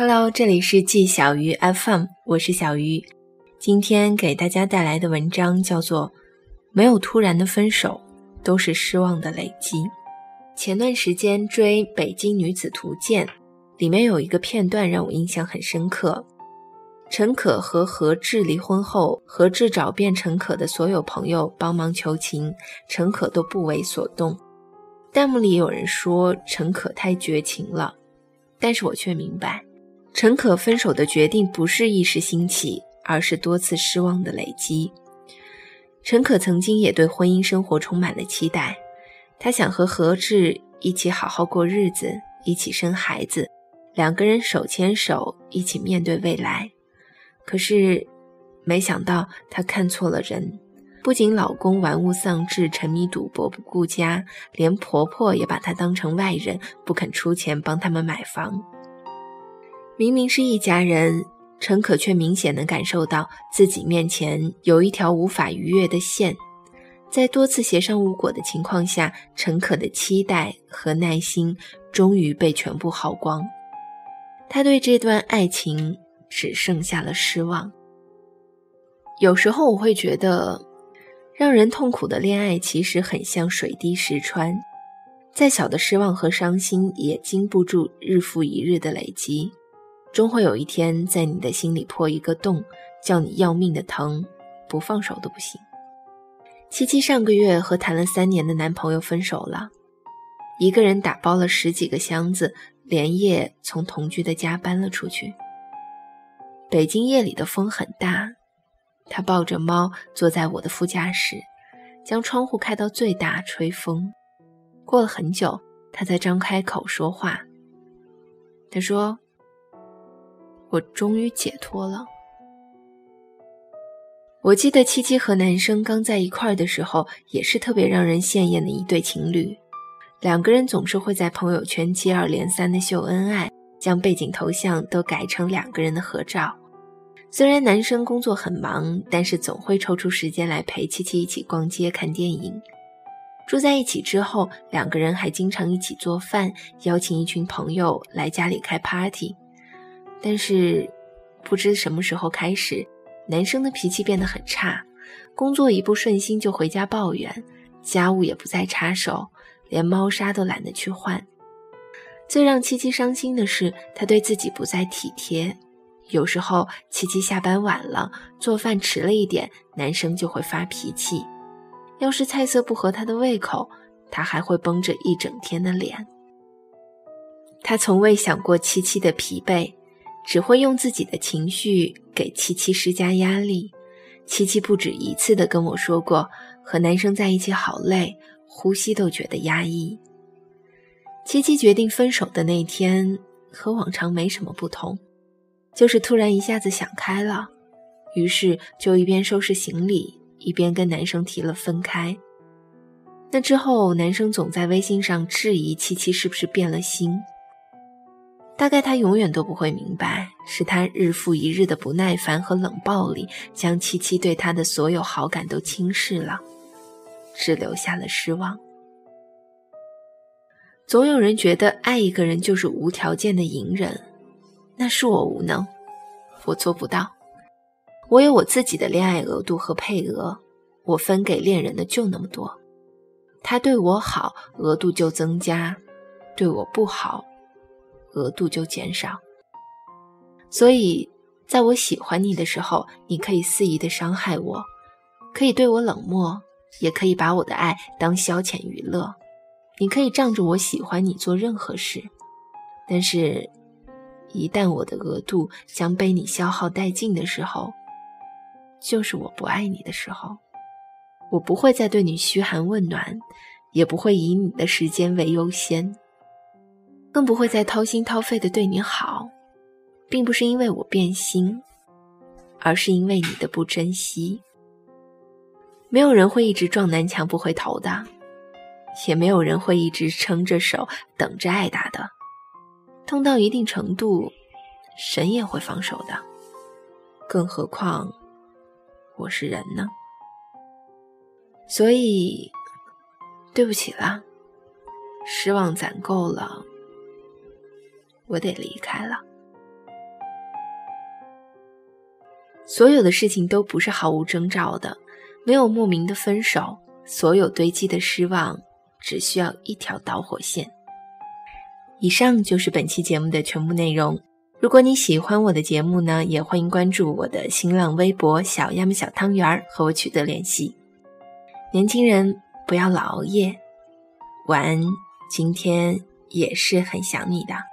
Hello，这里是季小鱼 FM，我是小鱼。今天给大家带来的文章叫做《没有突然的分手，都是失望的累积》。前段时间追《北京女子图鉴》，里面有一个片段让我印象很深刻。陈可和何志离婚后，何志找遍陈可的所有朋友帮忙求情，陈可都不为所动。弹幕里有人说陈可太绝情了，但是我却明白，陈可分手的决定不是一时兴起，而是多次失望的累积。陈可曾经也对婚姻生活充满了期待，他想和何志一起好好过日子，一起生孩子，两个人手牵手一起面对未来。可是，没想到她看错了人。不仅老公玩物丧志、沉迷赌博不顾家，连婆婆也把她当成外人，不肯出钱帮他们买房。明明是一家人，陈可却明显能感受到自己面前有一条无法逾越的线。在多次协商无果的情况下，陈可的期待和耐心终于被全部耗光。她对这段爱情。只剩下了失望。有时候我会觉得，让人痛苦的恋爱其实很像水滴石穿，再小的失望和伤心也经不住日复一日的累积，终会有一天在你的心里破一个洞，叫你要命的疼，不放手都不行。七七上个月和谈了三年的男朋友分手了，一个人打包了十几个箱子，连夜从同居的家搬了出去。北京夜里的风很大，他抱着猫坐在我的副驾驶，将窗户开到最大吹风。过了很久，他才张开口说话。他说：“我终于解脱了。”我记得七七和男生刚在一块儿的时候，也是特别让人羡艳的一对情侣。两个人总是会在朋友圈接二连三的秀恩爱。将背景头像都改成两个人的合照。虽然男生工作很忙，但是总会抽出时间来陪七七一起逛街、看电影。住在一起之后，两个人还经常一起做饭，邀请一群朋友来家里开 party。但是，不知什么时候开始，男生的脾气变得很差，工作一不顺心就回家抱怨，家务也不再插手，连猫砂都懒得去换。最让七七伤心的是，他对自己不再体贴。有时候，七七下班晚了，做饭迟了一点，男生就会发脾气。要是菜色不合他的胃口，他还会绷着一整天的脸。他从未想过七七的疲惫，只会用自己的情绪给七七施加压力。七七不止一次的跟我说过，和男生在一起好累，呼吸都觉得压抑。七七决定分手的那天，和往常没什么不同，就是突然一下子想开了，于是就一边收拾行李，一边跟男生提了分开。那之后，男生总在微信上质疑七七是不是变了心。大概他永远都不会明白，是他日复一日的不耐烦和冷暴力，将七七对他的所有好感都轻视了，只留下了失望。总有人觉得爱一个人就是无条件的隐忍，那是我无能，我做不到。我有我自己的恋爱额度和配额，我分给恋人的就那么多。他对我好，额度就增加；对我不好，额度就减少。所以，在我喜欢你的时候，你可以肆意的伤害我，可以对我冷漠，也可以把我的爱当消遣娱乐。你可以仗着我喜欢你做任何事，但是，一旦我的额度将被你消耗殆尽的时候，就是我不爱你的时候。我不会再对你嘘寒问暖，也不会以你的时间为优先，更不会再掏心掏肺的对你好，并不是因为我变心，而是因为你的不珍惜。没有人会一直撞南墙不回头的。也没有人会一直撑着手等着挨打的，痛到一定程度，神也会放手的，更何况我是人呢？所以，对不起啦，失望攒够了，我得离开了。所有的事情都不是毫无征兆的，没有莫名的分手，所有堆积的失望只需要一条导火线。以上就是本期节目的全部内容。如果你喜欢我的节目呢，也欢迎关注我的新浪微博“小鸭么小汤圆儿”和我取得联系。年轻人不要老熬夜，晚安。今天也是很想你的。